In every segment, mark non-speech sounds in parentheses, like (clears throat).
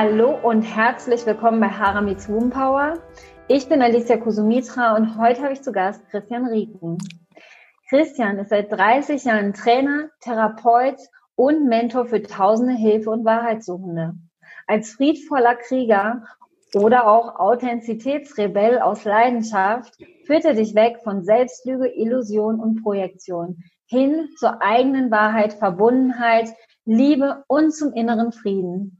Hallo und herzlich willkommen bei Haramis Womb Power. Ich bin Alicia Kusumitra und heute habe ich zu Gast Christian Rieken. Christian ist seit 30 Jahren Trainer, Therapeut und Mentor für tausende Hilfe- und Wahrheitssuchende. Als friedvoller Krieger oder auch Authentizitätsrebell aus Leidenschaft führt er dich weg von Selbstlüge, Illusion und Projektion hin zur eigenen Wahrheit, Verbundenheit, Liebe und zum inneren Frieden.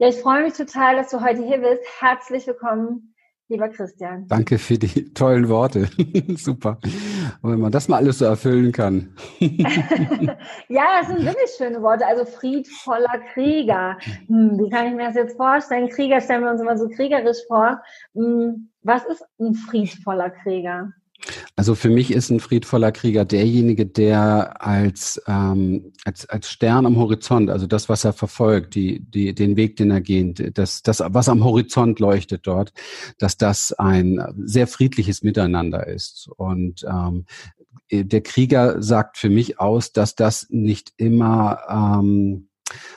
Ja, ich freue mich total, dass du heute hier bist. Herzlich willkommen, lieber Christian. Danke für die tollen Worte. (laughs) Super. wenn man das mal alles so erfüllen kann. (laughs) ja, das sind wirklich schöne Worte. Also friedvoller Krieger. Hm, wie kann ich mir das jetzt vorstellen? Krieger stellen wir uns immer so kriegerisch vor. Hm, was ist ein friedvoller Krieger? Also für mich ist ein friedvoller Krieger derjenige, der als, ähm, als, als Stern am Horizont, also das, was er verfolgt, die, die, den Weg, den er geht, das, das, was am Horizont leuchtet dort, dass das ein sehr friedliches Miteinander ist. Und ähm, der Krieger sagt für mich aus, dass das nicht immer ähm,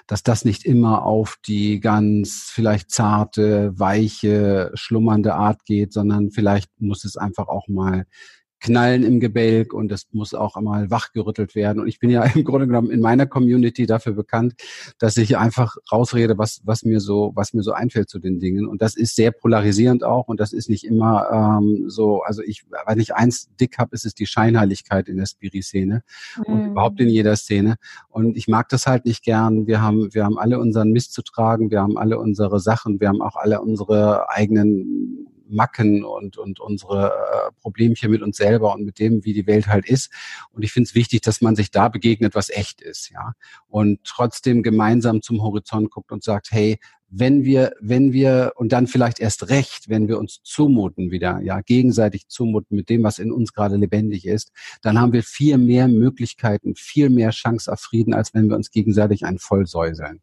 dass das nicht immer auf die ganz vielleicht zarte, weiche, schlummernde Art geht, sondern vielleicht muss es einfach auch mal Knallen im Gebälk und das muss auch einmal wachgerüttelt werden. Und ich bin ja (laughs) im Grunde genommen in meiner Community dafür bekannt, dass ich einfach rausrede, was, was mir so, was mir so einfällt zu den Dingen. Und das ist sehr polarisierend auch und das ist nicht immer ähm, so, also ich, wenn ich eins dick habe, ist es die Scheinheiligkeit in der Spiri-Szene mhm. und überhaupt in jeder Szene. Und ich mag das halt nicht gern. Wir haben, wir haben alle unseren Mist zu tragen, wir haben alle unsere Sachen, wir haben auch alle unsere eigenen Macken und, und unsere äh, Problemchen mit uns selber und mit dem, wie die Welt halt ist. Und ich finde es wichtig, dass man sich da begegnet, was echt ist, ja. Und trotzdem gemeinsam zum Horizont guckt und sagt, hey, wenn wir, wenn wir, und dann vielleicht erst recht, wenn wir uns zumuten wieder, ja, gegenseitig zumuten mit dem, was in uns gerade lebendig ist, dann haben wir viel mehr Möglichkeiten, viel mehr Chance auf Frieden, als wenn wir uns gegenseitig einen vollsäuseln.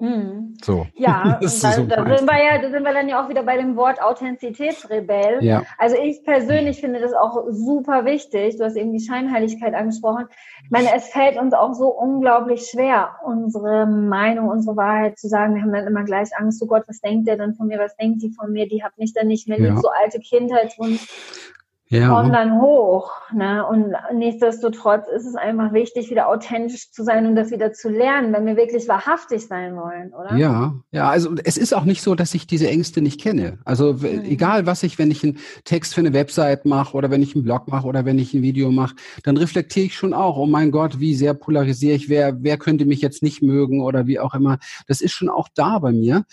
Mhm. So. Ja, (laughs) da, so da, sind wir ja, da sind wir dann ja auch wieder bei dem Wort Authentizitätsrebell. Ja. Also ich persönlich finde das auch super wichtig. Du hast eben die Scheinheiligkeit angesprochen. Ich meine, es fällt uns auch so unglaublich schwer, unsere Meinung, unsere Wahrheit zu sagen. Wir haben dann immer gleich Angst, oh Gott, was denkt der denn von mir, was denkt die von mir? Die hat mich dann nicht mehr ja. lieb, so alte Kindheitswunsch ja. kommen dann hoch. Ne? Und nichtsdestotrotz ist es einfach wichtig, wieder authentisch zu sein und das wieder zu lernen, wenn wir wirklich wahrhaftig sein wollen, oder? Ja, ja, also es ist auch nicht so, dass ich diese Ängste nicht kenne. Also mhm. egal was ich, wenn ich einen Text für eine Website mache oder wenn ich einen Blog mache oder wenn ich ein Video mache, dann reflektiere ich schon auch, oh mein Gott, wie sehr polarisiere ich, wer, wer könnte mich jetzt nicht mögen oder wie auch immer. Das ist schon auch da bei mir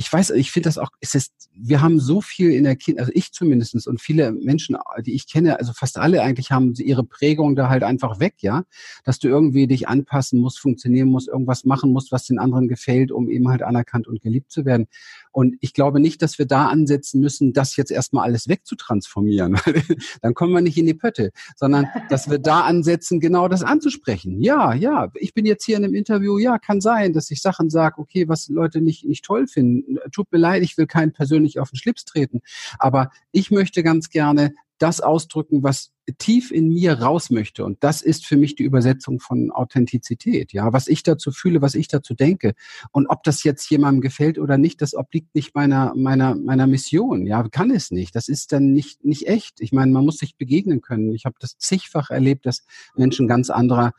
ich weiß, ich finde das auch, es ist, wir haben so viel in der Kindheit, also ich zumindestens und viele Menschen, die ich kenne, also fast alle eigentlich haben ihre Prägung da halt einfach weg, ja, dass du irgendwie dich anpassen musst, funktionieren musst, irgendwas machen musst, was den anderen gefällt, um eben halt anerkannt und geliebt zu werden. Und ich glaube nicht, dass wir da ansetzen müssen, das jetzt erstmal alles wegzutransformieren. (laughs) Dann kommen wir nicht in die Pötte, sondern dass wir da ansetzen, genau das anzusprechen. Ja, ja, ich bin jetzt hier in einem Interview, ja, kann sein, dass ich Sachen sage, okay, was Leute nicht, nicht toll finden. Tut mir leid, ich will keinen persönlich auf den Schlips treten. Aber ich möchte ganz gerne das ausdrücken, was tief in mir raus möchte. Und das ist für mich die Übersetzung von Authentizität. Ja, was ich dazu fühle, was ich dazu denke. Und ob das jetzt jemandem gefällt oder nicht, das obliegt nicht meiner, meiner, meiner Mission. Ja, kann es nicht. Das ist dann nicht, nicht echt. Ich meine, man muss sich begegnen können. Ich habe das zigfach erlebt, dass Menschen ganz anderer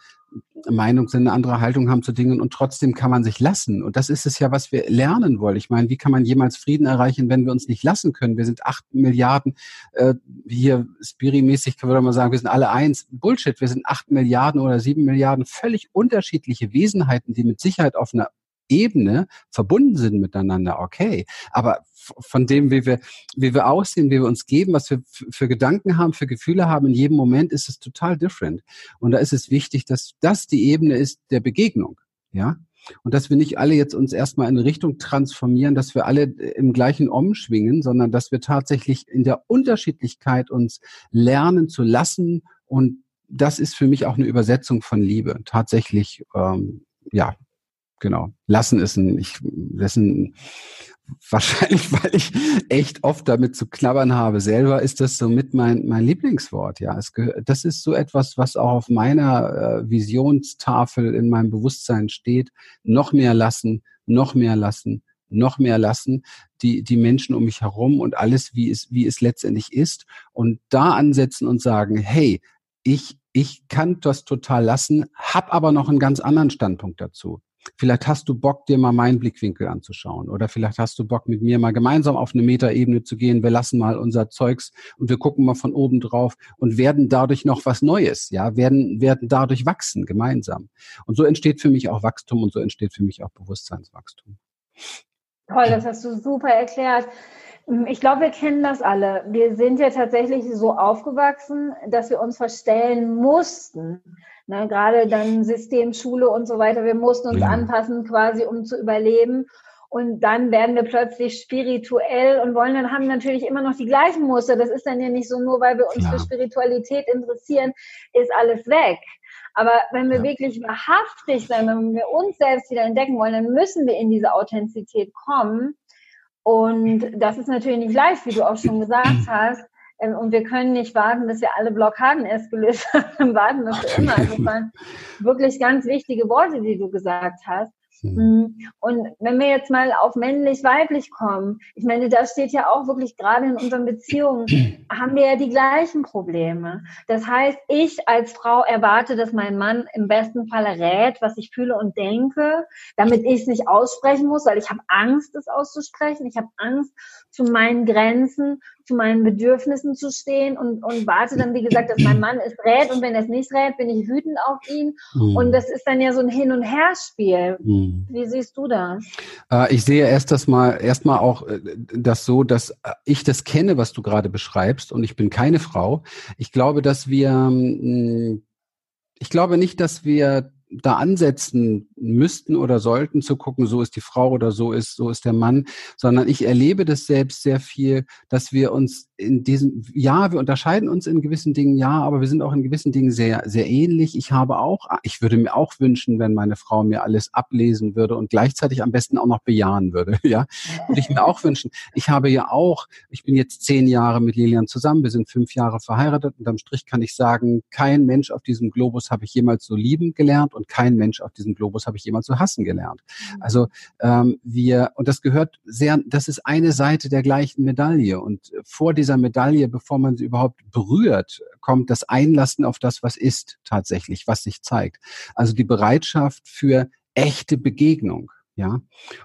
Meinung sind, eine andere Haltung haben zu Dingen und trotzdem kann man sich lassen. Und das ist es ja, was wir lernen wollen. Ich meine, wie kann man jemals Frieden erreichen, wenn wir uns nicht lassen können? Wir sind acht Milliarden, äh, hier spirimäßig würde man sagen, wir sind alle eins. Bullshit, wir sind acht Milliarden oder sieben Milliarden völlig unterschiedliche Wesenheiten, die mit Sicherheit auf einer Ebene verbunden sind miteinander, okay. Aber von dem, wie wir, wie wir aussehen, wie wir uns geben, was wir für Gedanken haben, für Gefühle haben, in jedem Moment ist es total different. Und da ist es wichtig, dass das die Ebene ist der Begegnung, ja. Und dass wir nicht alle jetzt uns erstmal in Richtung transformieren, dass wir alle im gleichen umschwingen, sondern dass wir tatsächlich in der Unterschiedlichkeit uns lernen zu lassen. Und das ist für mich auch eine Übersetzung von Liebe. Tatsächlich, ähm, ja, genau. Lassen ist ein, ich, ein wahrscheinlich, (laughs) weil ich echt oft damit zu knabbern habe. Selber ist das so mit mein, mein Lieblingswort. Ja, es das ist so etwas, was auch auf meiner äh, Visionstafel in meinem Bewusstsein steht. Noch mehr lassen, noch mehr lassen, noch mehr lassen, die, die Menschen um mich herum und alles, wie es, wie es letztendlich ist. Und da ansetzen und sagen, hey, ich, ich kann das total lassen, hab aber noch einen ganz anderen Standpunkt dazu. Vielleicht hast du Bock, dir mal meinen Blickwinkel anzuschauen. Oder vielleicht hast du Bock, mit mir mal gemeinsam auf eine Metaebene zu gehen. Wir lassen mal unser Zeugs und wir gucken mal von oben drauf und werden dadurch noch was Neues, ja, werden, werden dadurch wachsen gemeinsam. Und so entsteht für mich auch Wachstum und so entsteht für mich auch Bewusstseinswachstum. Toll, das hast du super erklärt. Ich glaube, wir kennen das alle. Wir sind ja tatsächlich so aufgewachsen, dass wir uns verstellen mussten. Ne, gerade dann System, Schule und so weiter. Wir mussten uns ja. anpassen, quasi, um zu überleben. Und dann werden wir plötzlich spirituell und wollen dann haben natürlich immer noch die gleichen Muster. Das ist dann ja nicht so, nur weil wir uns Klar. für Spiritualität interessieren, ist alles weg. Aber wenn wir ja. wirklich wahrhaftig sein, wenn wir uns selbst wieder entdecken wollen, dann müssen wir in diese Authentizität kommen. Und das ist natürlich nicht leicht, wie du auch schon gesagt (clears throat) hast. Ähm, und wir können nicht warten, bis wir alle Blockaden erst gelöst haben, warten das für immer. Also das waren wirklich ganz wichtige Worte, die du gesagt hast. Mhm. Mm, und wenn wir jetzt mal auf männlich-weiblich kommen, ich meine, da steht ja auch wirklich gerade in unseren Beziehungen, (clears throat) haben wir ja die gleichen Probleme. Das heißt, ich als Frau erwarte, dass mein Mann im besten Falle rät, was ich fühle und denke, damit ich es nicht aussprechen muss, weil ich habe Angst, es auszusprechen. Ich habe Angst, zu meinen Grenzen, zu meinen Bedürfnissen zu stehen und, und warte dann, wie gesagt, dass mein Mann es rät und wenn er es nicht rät, bin ich wütend auf ihn. Mhm. Und das ist dann ja so ein Hin- und Herspiel. Mhm. Wie siehst du das? Äh, ich sehe erst das mal, erstmal auch äh, das so, dass äh, ich das kenne, was du gerade beschreibst und ich bin keine Frau. Ich glaube, dass wir, mm, ich glaube nicht, dass wir da ansetzen müssten oder sollten zu gucken, so ist die Frau oder so ist, so ist der Mann, sondern ich erlebe das selbst sehr viel, dass wir uns in diesem, ja, wir unterscheiden uns in gewissen Dingen, ja, aber wir sind auch in gewissen Dingen sehr, sehr ähnlich. Ich habe auch, ich würde mir auch wünschen, wenn meine Frau mir alles ablesen würde und gleichzeitig am besten auch noch bejahen würde, (laughs) ja. Würde ich mir auch wünschen. Ich habe ja auch, ich bin jetzt zehn Jahre mit Lilian zusammen, wir sind fünf Jahre verheiratet und am Strich kann ich sagen, kein Mensch auf diesem Globus habe ich jemals so lieben gelernt und kein Mensch auf diesem Globus habe ich jemals zu hassen gelernt. Mhm. Also ähm, wir, und das gehört sehr, das ist eine Seite der gleichen Medaille. Und vor dieser Medaille, bevor man sie überhaupt berührt, kommt das Einlassen auf das, was ist tatsächlich, was sich zeigt. Also die Bereitschaft für echte Begegnung. Ja,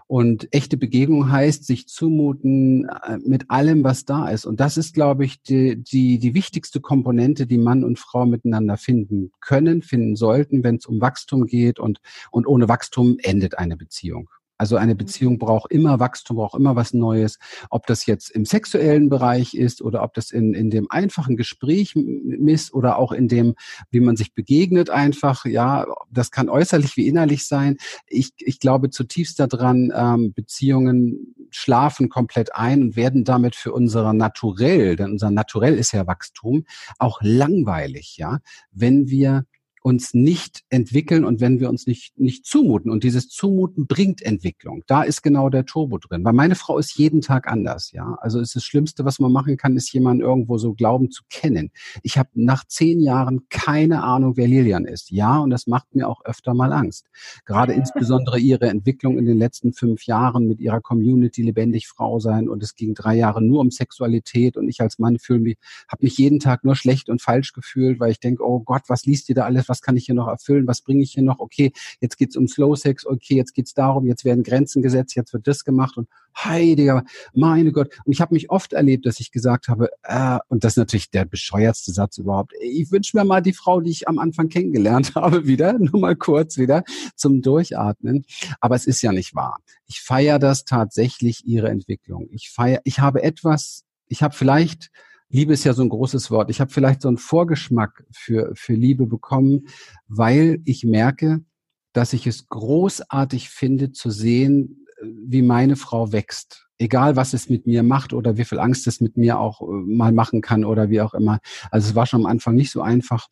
und echte Begegnung heißt, sich zumuten äh, mit allem, was da ist. Und das ist, glaube ich, die, die, die wichtigste Komponente, die Mann und Frau miteinander finden können, finden sollten, wenn es um Wachstum geht. Und, und ohne Wachstum endet eine Beziehung. Also eine mhm. Beziehung braucht immer Wachstum, braucht immer was Neues. Ob das jetzt im sexuellen Bereich ist oder ob das in, in dem einfachen Gespräch ist oder auch in dem, wie man sich begegnet einfach. Ja, das kann äußerlich wie innerlich sein. Ich, ich glaube zutiefst daran, ähm, Beziehungen schlafen komplett ein und werden damit für unser Naturell, denn unser Naturell ist ja Wachstum, auch langweilig, ja, wenn wir uns nicht entwickeln und wenn wir uns nicht, nicht zumuten. Und dieses Zumuten bringt Entwicklung. Da ist genau der Turbo drin. Weil meine Frau ist jeden Tag anders, ja. Also ist das Schlimmste, was man machen kann, ist jemanden irgendwo so glauben zu kennen. Ich habe nach zehn Jahren keine Ahnung, wer Lilian ist. Ja, und das macht mir auch öfter mal Angst. Gerade insbesondere ihre Entwicklung in den letzten fünf Jahren mit ihrer Community lebendig Frau sein und es ging drei Jahre nur um Sexualität und ich als Mann fühle mich, habe mich jeden Tag nur schlecht und falsch gefühlt, weil ich denke, oh Gott, was liest ihr da alles? Was was kann ich hier noch erfüllen, was bringe ich hier noch, okay, jetzt geht's um Slow Sex, okay, jetzt geht's darum, jetzt werden Grenzen gesetzt, jetzt wird das gemacht und heiliger, meine Gott. Und ich habe mich oft erlebt, dass ich gesagt habe, äh, und das ist natürlich der bescheuertste Satz überhaupt, ich wünsche mir mal die Frau, die ich am Anfang kennengelernt (laughs) habe, wieder, nur mal kurz wieder zum Durchatmen. Aber es ist ja nicht wahr. Ich feiere das tatsächlich, ihre Entwicklung. Ich feiere, ich habe etwas, ich habe vielleicht Liebe ist ja so ein großes Wort. Ich habe vielleicht so einen Vorgeschmack für, für Liebe bekommen, weil ich merke, dass ich es großartig finde zu sehen, wie meine Frau wächst. Egal, was es mit mir macht oder wie viel Angst es mit mir auch äh, mal machen kann oder wie auch immer. Also es war schon am Anfang nicht so einfach.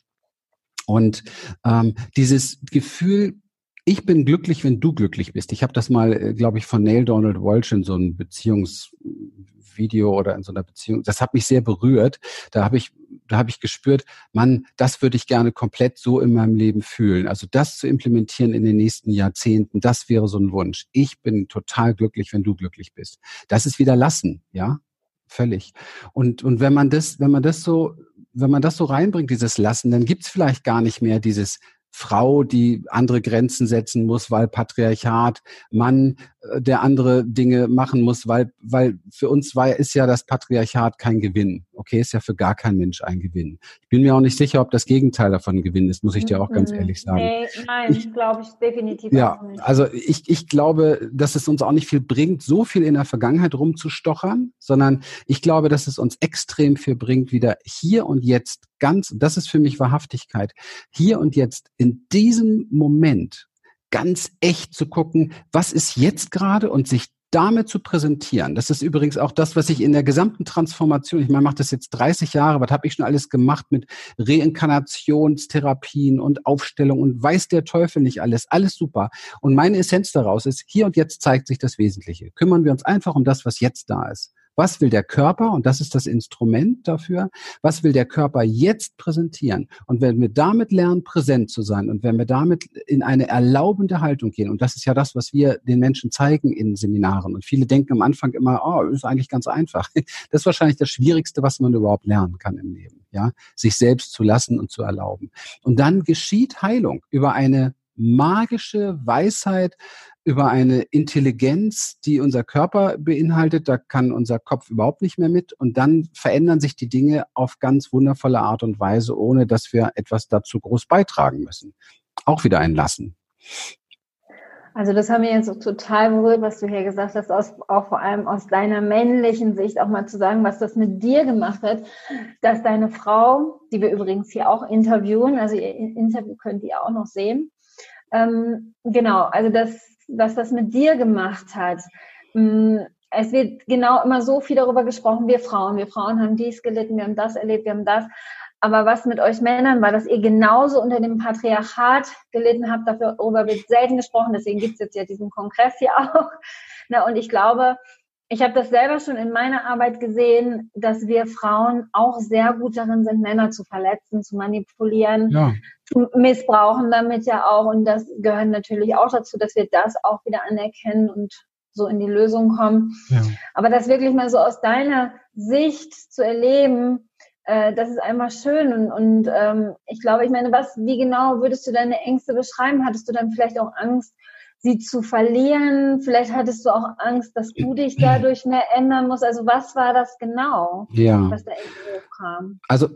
Und ähm, dieses Gefühl, Ich bin glücklich, wenn du glücklich bist. Ich habe das mal, äh, glaube ich, von Neil Donald Walsh in so einem Beziehungsvideo oder in so einer Beziehung. Das hat mich sehr berührt. Da habe ich, da habe ich gespürt, Mann, das würde ich gerne komplett so in meinem Leben fühlen. Also das zu implementieren in den nächsten Jahrzehnten, das wäre so ein Wunsch. Ich bin total glücklich, wenn du glücklich bist. Das ist wieder lassen, ja, völlig. Und und wenn man das, wenn man das so wenn man das so reinbringt, dieses Lassen, dann gibt's vielleicht gar nicht mehr dieses Frau, die andere Grenzen setzen muss, weil Patriarchat, Mann, äh, der andere Dinge machen muss, weil, weil für uns war, ist ja das Patriarchat kein Gewinn. Okay, ist ja für gar kein Mensch ein Gewinn. Ich bin mir auch nicht sicher, ob das Gegenteil davon ein Gewinn ist, muss ich dir auch ganz mhm. ehrlich sagen. Nee, nein, glaube ich definitiv ja, nicht. Also ich, ich glaube, dass es uns auch nicht viel bringt, so viel in der Vergangenheit rumzustochern, sondern ich glaube, dass es uns extrem viel bringt, wieder hier und jetzt ganz, das ist für mich Wahrhaftigkeit, hier und jetzt in diesem Moment ganz echt zu gucken, was ist jetzt gerade und sich damit zu präsentieren. Das ist übrigens auch das, was ich in der gesamten Transformation, ich meine, mache das jetzt 30 Jahre, was habe ich schon alles gemacht mit Reinkarnationstherapien und Aufstellung und weiß der Teufel nicht alles, alles super. Und meine Essenz daraus ist, hier und jetzt zeigt sich das Wesentliche. Kümmern wir uns einfach um das, was jetzt da ist. Was will der Körper? Und das ist das Instrument dafür. Was will der Körper jetzt präsentieren? Und wenn wir damit lernen, präsent zu sein und wenn wir damit in eine erlaubende Haltung gehen, und das ist ja das, was wir den Menschen zeigen in Seminaren. Und viele denken am Anfang immer, oh, ist eigentlich ganz einfach. (laughs) Das ist wahrscheinlich das Schwierigste, was man überhaupt lernen kann im Leben. Ja, sich selbst zu lassen und zu erlauben. Und dann geschieht Heilung über eine magische Weisheit, über eine Intelligenz, die unser Körper beinhaltet. Da kann unser Kopf überhaupt nicht mehr mit. Und dann verändern sich die Dinge auf ganz wundervolle Art und Weise, ohne dass wir etwas dazu groß beitragen müssen. Auch wieder ein Lassen. Also das haben wir jetzt so total berührt, was du hier gesagt hast, aus, auch vor allem aus deiner männlichen Sicht auch mal zu sagen, was das mit dir gemacht hat, dass deine Frau, die wir übrigens hier auch interviewen, also ihr Interview könnt ihr auch noch sehen, ähm, genau, also das was das mit dir gemacht hat. Mm, es wird genau immer so viel darüber gesprochen, wir Frauen, wir Frauen haben dies gelitten, wir haben das erlebt, wir haben das. Aber was mit euch Männern war, dass ihr genauso unter dem Patriarchat gelitten habt, darüber wird selten gesprochen, deswegen gibt es jetzt ja diesen Kongress hier auch. Na, und ich glaube, ich habe das selber schon in meiner Arbeit gesehen, dass wir Frauen auch sehr gut darin sind, Männer zu verletzen, zu manipulieren, ja. zu missbrauchen damit ja auch. Und das gehört natürlich auch dazu, dass wir das auch wieder anerkennen und so in die Lösung kommen. Ja. Aber das wirklich mal so aus deiner Sicht zu erleben, äh, das ist einfach schön. Und, und ähm, ich glaube, ich meine, was, wie genau würdest du deine Ängste beschreiben? Hattest du dann vielleicht auch Angst, sie zu verlieren? Vielleicht hattest du auch Angst, dass du dich (clears throat) dadurch mehr ändern musst. Also was war das genau, ja. was da irgendwie kam? Also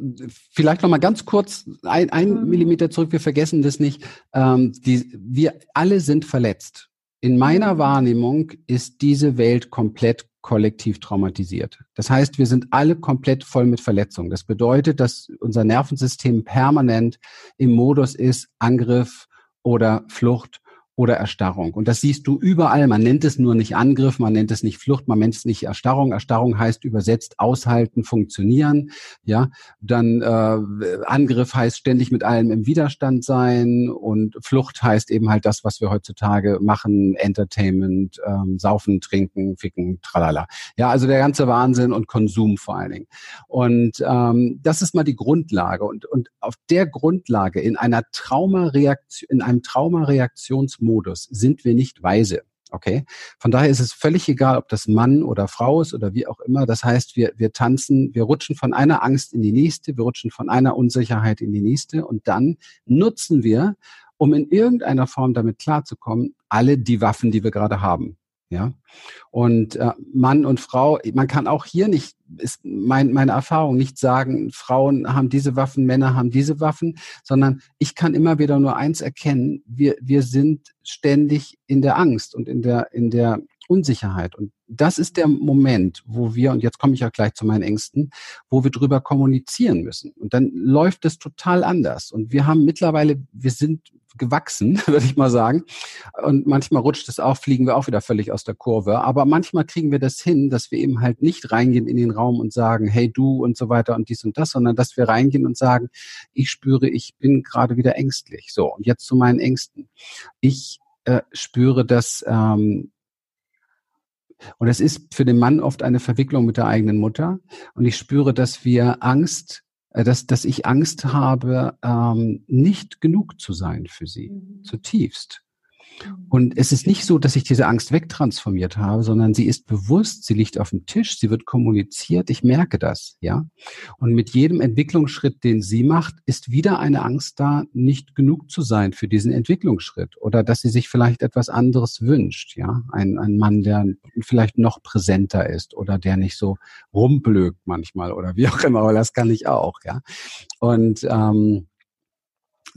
vielleicht noch mal ganz kurz ein, ein mhm. Millimeter zurück. Wir vergessen das nicht. Ähm, die, wir alle sind verletzt. In meiner mhm. Wahrnehmung ist diese Welt komplett kollektiv traumatisiert. Das heißt, wir sind alle komplett voll mit Verletzungen. Das bedeutet, dass unser Nervensystem permanent im Modus ist Angriff oder Flucht oder Erstarrung. Und das siehst du überall. Man nennt es nur nicht Angriff, man nennt es nicht Flucht, man nennt es nicht Erstarrung. Erstarrung heißt übersetzt aushalten, funktionieren. Ja, dann äh, Angriff heißt ständig mit allem im Widerstand sein und Flucht heißt eben halt das, was wir heutzutage machen: Entertainment, ähm, Saufen, Trinken, Ficken, tralala. Ja, also der ganze Wahnsinn und Konsum vor allen Dingen. Und ähm, das ist mal die Grundlage. Und und auf der Grundlage in einer Traumareaktion, in einem Traumareaktionsmodus Modus sind wir nicht weise. Okay. Von daher ist es völlig egal, ob das Mann oder Frau ist oder wie auch immer. Das heißt, wir, wir tanzen, wir rutschen von einer Angst in die nächste, wir rutschen von einer Unsicherheit in die nächste und dann nutzen wir, um in irgendeiner Form damit klarzukommen, alle die Waffen, die wir gerade haben. Ja. Und äh, Mann und Frau, man kann auch hier nicht, ist mein, meine Erfahrung, nicht sagen, Frauen haben diese Waffen, Männer haben diese Waffen, sondern ich kann immer wieder nur eins erkennen, wir, wir sind ständig in der Angst und in der, in der Unsicherheit. Und das ist der Moment, wo wir, und jetzt komme ich auch gleich zu meinen Ängsten, wo wir drüber kommunizieren müssen. Und dann läuft es total anders. Und wir haben mittlerweile, wir sind gewachsen, (laughs) würde ich mal sagen. Und manchmal rutscht es auch, fliegen wir auch wieder völlig aus der Kurve. Aber manchmal kriegen wir das hin, dass wir eben halt nicht reingehen in den Raum und sagen, hey du und so weiter und dies und das, sondern dass wir reingehen und sagen, ich spüre, ich bin gerade wieder ängstlich. So, und jetzt zu meinen Ängsten. Ich äh, spüre, dass ähm, und es ist für den Mann oft eine Verwicklung mit der eigenen Mutter. Und ich spüre, dass wir Angst, äh, dass, dass ich Angst habe, ähm, nicht genug zu sein für sie. Mhm. Zutiefst. Und es ist nicht so, dass ich diese Angst wegtransformiert habe, sondern sie ist bewusst, sie liegt auf dem Tisch, sie wird kommuniziert, ich merke das, ja. Und mit jedem Entwicklungsschritt, den sie macht, ist wieder eine Angst da, nicht genug zu sein für diesen Entwicklungsschritt oder dass sie sich vielleicht etwas anderes wünscht, ja. Ein, ein Mann, der vielleicht noch präsenter ist oder der nicht so rumblökt manchmal oder wie auch immer, aber das kann ich auch, ja. Und ähm,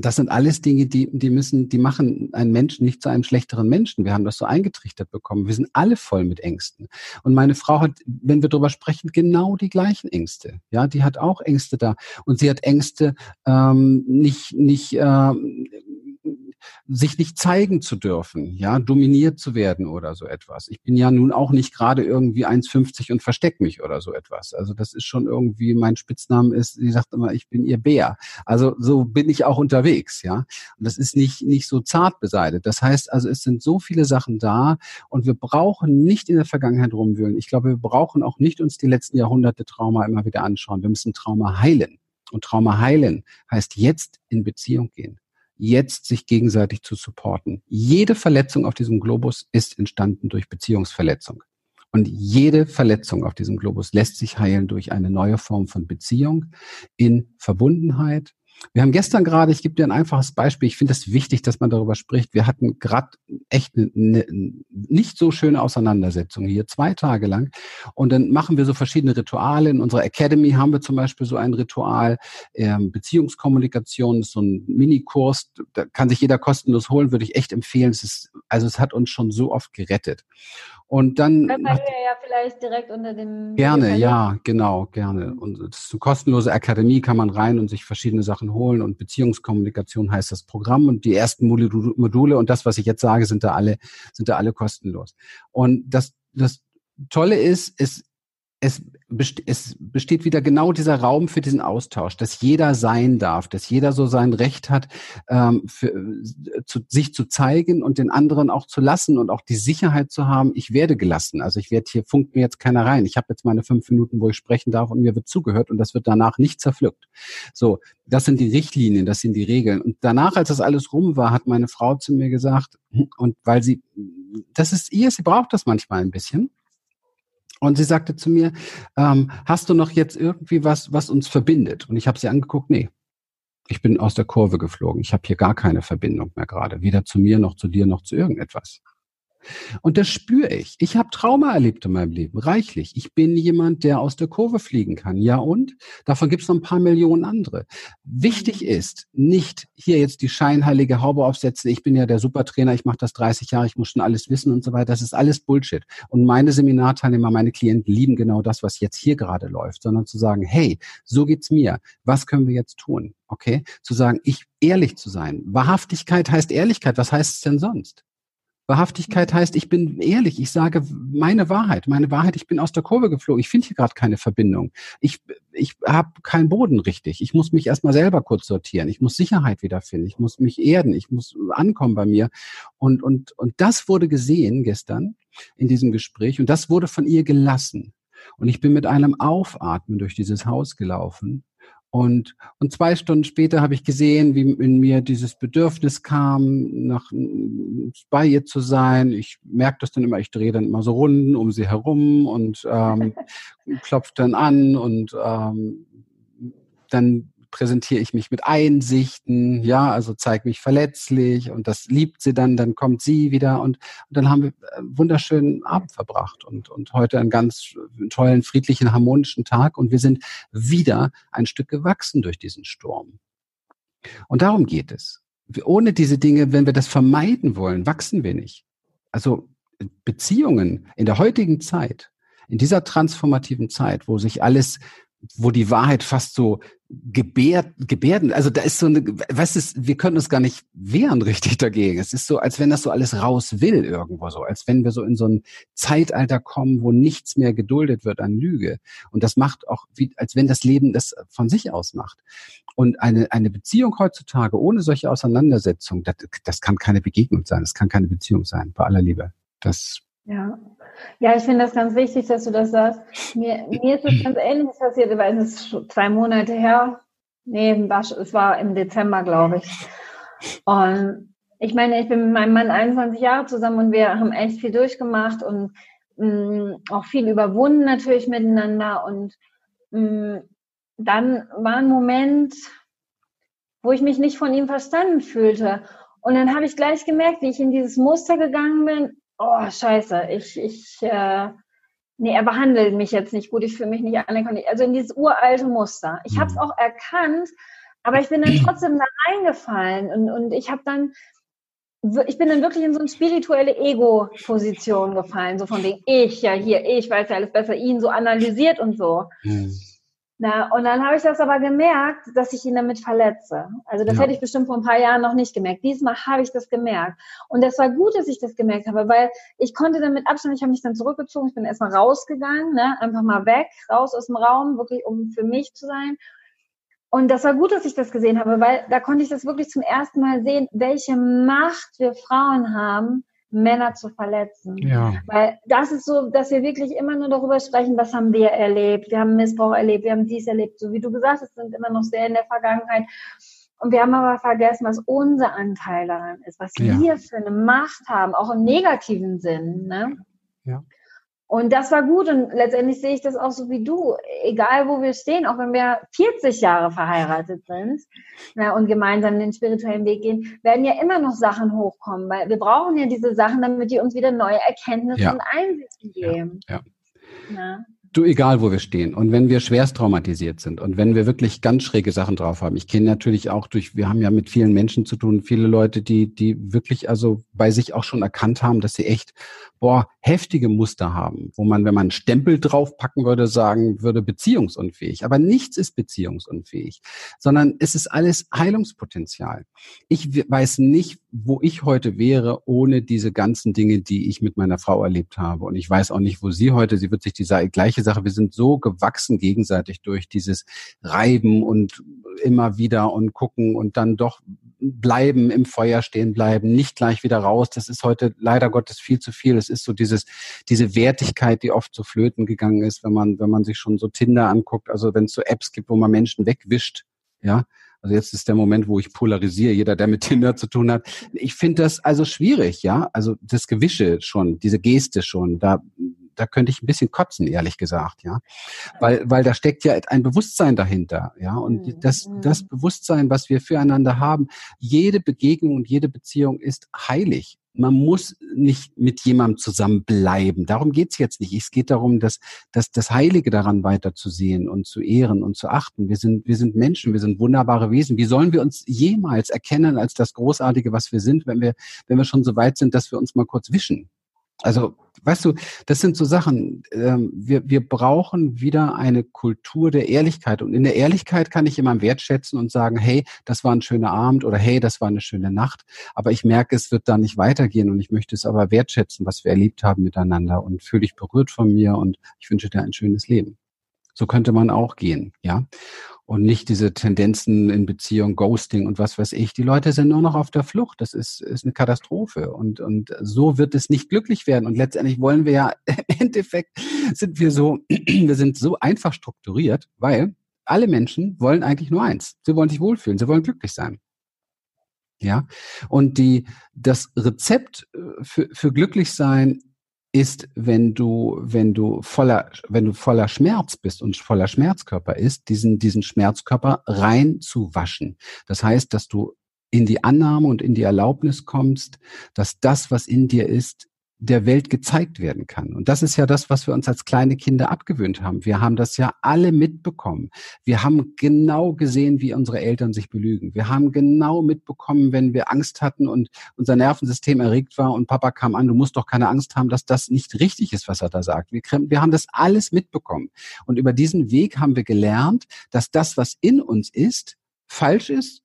das sind alles Dinge, die, die müssen, die machen einen Menschen nicht zu einem schlechteren Menschen. Wir haben das so eingetrichtert bekommen. Wir sind alle voll mit Ängsten. Und meine Frau hat, wenn wir darüber sprechen, genau die gleichen Ängste. Ja, die hat auch Ängste da. Und sie hat Ängste, ähm, nicht, nicht, äh, sich nicht zeigen zu dürfen, ja, dominiert zu werden oder so etwas. Ich bin ja nun auch nicht gerade irgendwie 1,50 und versteck mich oder so etwas. Also das ist schon irgendwie, mein Spitzname ist, sie sagt immer, ich bin ihr Bär. Also so bin ich auch unterwegs, ja. Und das ist nicht, nicht so zart beseitigt. Das heißt also, es sind so viele Sachen da und wir brauchen nicht in der Vergangenheit rumwühlen. Ich glaube, wir brauchen auch nicht uns die letzten Jahrhunderte Trauma immer wieder anschauen. Wir müssen Trauma heilen. Und Trauma heilen heißt jetzt in Beziehung gehen jetzt sich gegenseitig zu supporten. Jede Verletzung auf diesem Globus ist entstanden durch Beziehungsverletzung. Und jede Verletzung auf diesem Globus lässt sich heilen durch eine neue Form von Beziehung in Verbundenheit, wir haben gestern gerade, ich gebe dir ein einfaches Beispiel, ich finde es wichtig, dass man darüber spricht. Wir hatten gerade echt eine, eine nicht so schöne Auseinandersetzung hier, zwei Tage lang. Und dann machen wir so verschiedene Rituale. In unserer Academy haben wir zum Beispiel so ein Ritual, ähm, Beziehungskommunikation, ist so ein Minikurs, da kann sich jeder kostenlos holen, würde ich echt empfehlen. Es ist, also es hat uns schon so oft gerettet. Und dann. Das wir ja vielleicht direkt unter dem. Gerne, ja, genau, gerne. Und das ist eine kostenlose Akademie, kann man rein und sich verschiedene Sachen holen. Und Beziehungskommunikation heißt das Programm. Und die ersten Module und das, was ich jetzt sage, sind da alle, sind da alle kostenlos. Und das, das Tolle ist, ist, es, es besteht wieder genau dieser Raum für diesen Austausch, dass jeder sein darf, dass jeder so sein Recht hat, ähm, für, zu, sich zu zeigen und den anderen auch zu lassen und auch die Sicherheit zu haben, ich werde gelassen. Also ich werde hier, funkt mir jetzt keiner rein. Ich habe jetzt meine fünf Minuten, wo ich sprechen darf und mir wird zugehört und das wird danach nicht zerpflückt. So, das sind die Richtlinien, das sind die Regeln. Und danach, als das alles rum war, hat meine Frau zu mir gesagt, und weil sie, das ist ihr, sie braucht das manchmal ein bisschen und sie sagte zu mir, ähm, hast du noch jetzt irgendwie was, was uns verbindet? Und ich habe sie angeguckt, nee. Ich bin aus der Kurve geflogen. Ich habe hier gar keine Verbindung mehr gerade. Weder zu mir noch zu dir noch zu irgendetwas. Und das spüre ich. Ich habe Trauma erlebt in meinem Leben, reichlich. Ich bin jemand, der aus der Kurve fliegen kann. Ja und? Davon gibt es noch ein paar Millionen andere. Wichtig ist, nicht hier jetzt die scheinheilige Haube aufsetzen, ich bin ja der Supertrainer, ich mache das 30 Jahre, ich muss schon alles wissen und so weiter. Das ist alles Bullshit. Und meine Seminarteilnehmer, meine Klienten lieben genau das, was jetzt hier gerade läuft, sondern zu sagen, hey, so geht's mir. Was können wir jetzt tun? Okay? Zu sagen, ich ehrlich zu sein. Wahrhaftigkeit heißt Ehrlichkeit. Was heißt es denn sonst? Wahrhaftigkeit heißt, ich bin ehrlich, ich sage meine Wahrheit, meine Wahrheit, ich bin aus der Kurve geflogen, ich finde hier gerade keine Verbindung. Ich, ich habe keinen Boden richtig. Ich muss mich erstmal selber kurz sortieren. Ich muss Sicherheit wiederfinden. Ich muss mich erden. Ich muss ankommen bei mir. Und, und, und das wurde gesehen gestern in diesem Gespräch und das wurde von ihr gelassen. Und ich bin mit einem Aufatmen durch dieses Haus gelaufen und, und zwei Stunden später habe ich gesehen, wie in mir dieses Bedürfnis kam, nach, bei ihr zu sein. Ich merke das dann immer, ich drehe dann immer so Runden um sie herum und ähm, (laughs) klopfe dann an und ähm, dann präsentiere ich mich mit Einsichten, ja, also zeige mich verletzlich und das liebt sie dann, dann kommt sie wieder und, und dann haben wir einen wunderschönen Abend verbracht und, und heute einen ganz tollen, friedlichen, harmonischen Tag und wir sind wieder ein Stück gewachsen durch diesen Sturm. Und darum geht es. Ohne diese Dinge, wenn wir das vermeiden wollen, wachsen wir nicht. Also Beziehungen in der heutigen Zeit, in dieser transformativen Zeit, wo sich alles wo die Wahrheit fast so Gebärden, Gebärden, also da ist so eine, weißt du, wir können uns gar nicht wehren richtig dagegen. Es ist so, als wenn das so alles raus will irgendwo so, als wenn wir so in so ein Zeitalter kommen, wo nichts mehr geduldet wird an Lüge. Und das macht auch, wie, als wenn das Leben das von sich aus macht. Und eine, eine Beziehung heutzutage ohne solche Auseinandersetzung, das, das kann keine Begegnung sein, das kann keine Beziehung sein, bei aller Liebe. Das ja. Ja, ich finde das ganz wichtig, dass du das sagst. Mir, mir ist es ganz (clears throat) ähnlich passiert, weil es ist schon zwei Monate her. Nee, es war im Dezember, glaube ich. Und ich meine, ich bin mit meinem Mann 21 Jahre zusammen und wir haben echt viel durchgemacht und mh, mm, auch viel überwunden natürlich miteinander. Und mh, mm, dann war ein Moment, wo ich mich nicht von ihm verstanden fühlte. Und dann habe ich gleich gemerkt, wie ich in dieses Muster gegangen bin oh, scheiße, ich, ich, äh, nee, er behandelt mich jetzt nicht gut, ich fühle mich nicht anerkannt. Also in dieses uralte Muster. Ich habe es mhm. auch erkannt, aber ich bin dann (clears throat) trotzdem da reingefallen und, und ich habe dann, ich bin dann wirklich in so eine spirituelle Ego-Position gefallen, so von wegen ich, ja hier, ich weiß ja alles besser, ihn so analysiert und so. Mhm. Na, und dann habe ich das aber gemerkt, dass ich ihn damit verletze. Also das ja. hätte ich bestimmt vor ein paar Jahren noch nicht gemerkt. Diesmal habe ich das gemerkt. Und das war gut, dass ich das gemerkt habe, weil ich konnte damit Abstand, ich habe mich dann zurückgezogen, ich bin erstmal rausgegangen, ne? einfach mal weg, raus aus dem Raum, wirklich um für mich zu sein. Und das war gut, dass ich das gesehen habe, weil da konnte ich das wirklich zum ersten Mal sehen, welche Macht wir Frauen haben, Männer zu verletzen. Ja. Weil das ist so, dass wir wirklich immer nur darüber sprechen, was haben wir erlebt. Wir haben Missbrauch erlebt, wir haben dies erlebt. So wie du gesagt hast, sind immer noch sehr in der Vergangenheit. Und wir haben aber vergessen, was unser Anteil daran ist, was ja. wir für eine Macht haben, auch im negativen Sinn. Ne? Ja. Und das war gut und letztendlich sehe ich das auch so wie du. Egal wo wir stehen, auch wenn wir 40 Jahre verheiratet sind ja, und gemeinsam den spirituellen Weg gehen, werden ja immer noch Sachen hochkommen, weil wir brauchen ja diese Sachen, damit die uns wieder neue Erkenntnisse ja. und Einsichten geben. Ja. ja. Du, egal wo wir stehen. Und wenn wir schwerst traumatisiert sind und wenn wir wirklich ganz schräge Sachen drauf haben. Ich kenne natürlich auch durch, wir haben ja mit vielen Menschen zu tun, viele Leute, die, die wirklich also bei sich auch schon erkannt haben, dass sie echt, boah, heftige Muster haben, wo man, wenn man einen Stempel draufpacken würde, sagen würde, beziehungsunfähig. Aber nichts ist beziehungsunfähig, sondern es ist alles Heilungspotenzial. Ich weiß nicht, wo ich heute wäre, ohne diese ganzen Dinge, die ich mit meiner Frau erlebt habe. Und ich weiß auch nicht, wo sie heute, sie wird sich diese gleiche Sache, wir sind so gewachsen gegenseitig durch dieses Reiben und immer wieder und gucken und dann doch bleiben, im Feuer stehen bleiben, nicht gleich wieder raus. Das ist heute leider Gottes viel zu viel. Es ist so dieses, diese Wertigkeit, die oft zu flöten gegangen ist, wenn man, wenn man sich schon so Tinder anguckt. Also wenn es so Apps gibt, wo man Menschen wegwischt, ja. Also jetzt ist der Moment, wo ich polarisiere, jeder, der mit Tinder zu tun hat. Ich finde das also schwierig, ja. Also das Gewische schon, diese Geste schon, da da könnte ich ein bisschen kotzen, ehrlich gesagt, ja. Weil, weil da steckt ja ein Bewusstsein dahinter, ja. Und mhm. das, das mhm. Bewusstsein, was wir füreinander haben, jede Begegnung und jede Beziehung ist heilig. Man muss nicht mit jemandem zusammenbleiben. Darum geht's jetzt nicht. Es geht darum, dass, dass das Heilige daran weiterzusehen und zu ehren und zu achten. Wir sind, wir sind Menschen, wir sind wunderbare Wesen. Wie sollen wir uns jemals erkennen als das Großartige, was wir sind, wenn wir, wenn wir schon so weit sind, dass wir uns mal kurz wischen? Also, weißt du, das sind so Sachen, ähm, wir, wir brauchen wieder eine Kultur der Ehrlichkeit. Und in der Ehrlichkeit kann ich jemanden wertschätzen und sagen, hey, das war ein schöner Abend oder hey, das war eine schöne Nacht. Aber ich merke, es wird da nicht weitergehen und ich möchte es aber wertschätzen, was wir erlebt haben miteinander und fühle dich berührt von mir und ich wünsche dir ein schönes Leben. So könnte man auch gehen, ja und nicht diese Tendenzen in Beziehung, Ghosting und was weiß ich. Die Leute sind nur noch auf der Flucht. Das ist, ist eine Katastrophe. Und, und so wird es nicht glücklich werden. Und letztendlich wollen wir ja, (laughs) im Endeffekt sind wir so, (clears throat) wir sind so einfach strukturiert, weil alle Menschen wollen eigentlich nur eins. Sie wollen sich wohlfühlen. Sie wollen glücklich sein. Ja. Und die, das Rezept äh, für, für glücklich sein ist, wenn du, wenn du voller, wenn du voller Schmerz bist und voller Schmerzkörper ist, diesen, diesen Schmerzkörper rein zu waschen. Das heißt, dass du in die Annahme und in die Erlaubnis kommst, dass das, was in dir ist, der Welt gezeigt werden kann. Und das ist ja das, was wir uns als kleine Kinder abgewöhnt haben. Wir haben das ja alle mitbekommen. Wir haben genau gesehen, wie unsere Eltern sich belügen. Wir haben genau mitbekommen, wenn wir Angst hatten und unser Nervensystem erregt war und Papa kam an, du musst doch keine Angst haben, dass das nicht richtig ist, was er da sagt. Wir, wir haben das alles mitbekommen. Und über diesen Weg haben wir gelernt, dass das, was in uns ist, falsch ist